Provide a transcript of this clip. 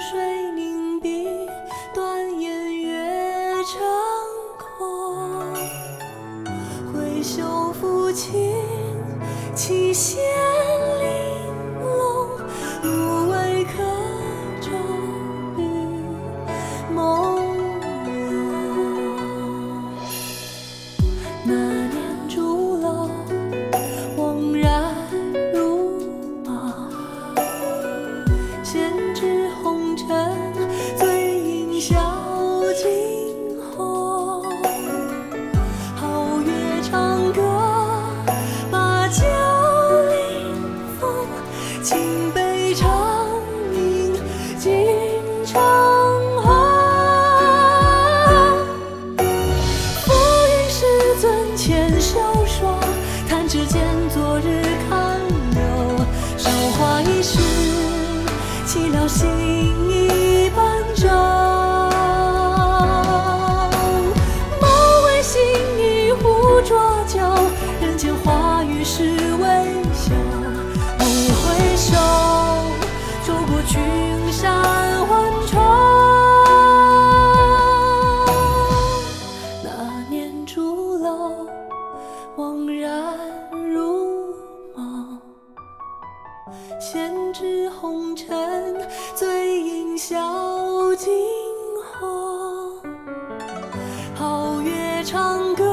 水凝碧断雁月成空。挥袖抚琴起弦皓月长歌，把酒临风。清杯长饮尽成红。浮云世尊千袖霜，弹指间昨日看流。韶华易逝，岂料心恍然如梦。闲置红尘，醉饮笑惊鸿。皓月长歌，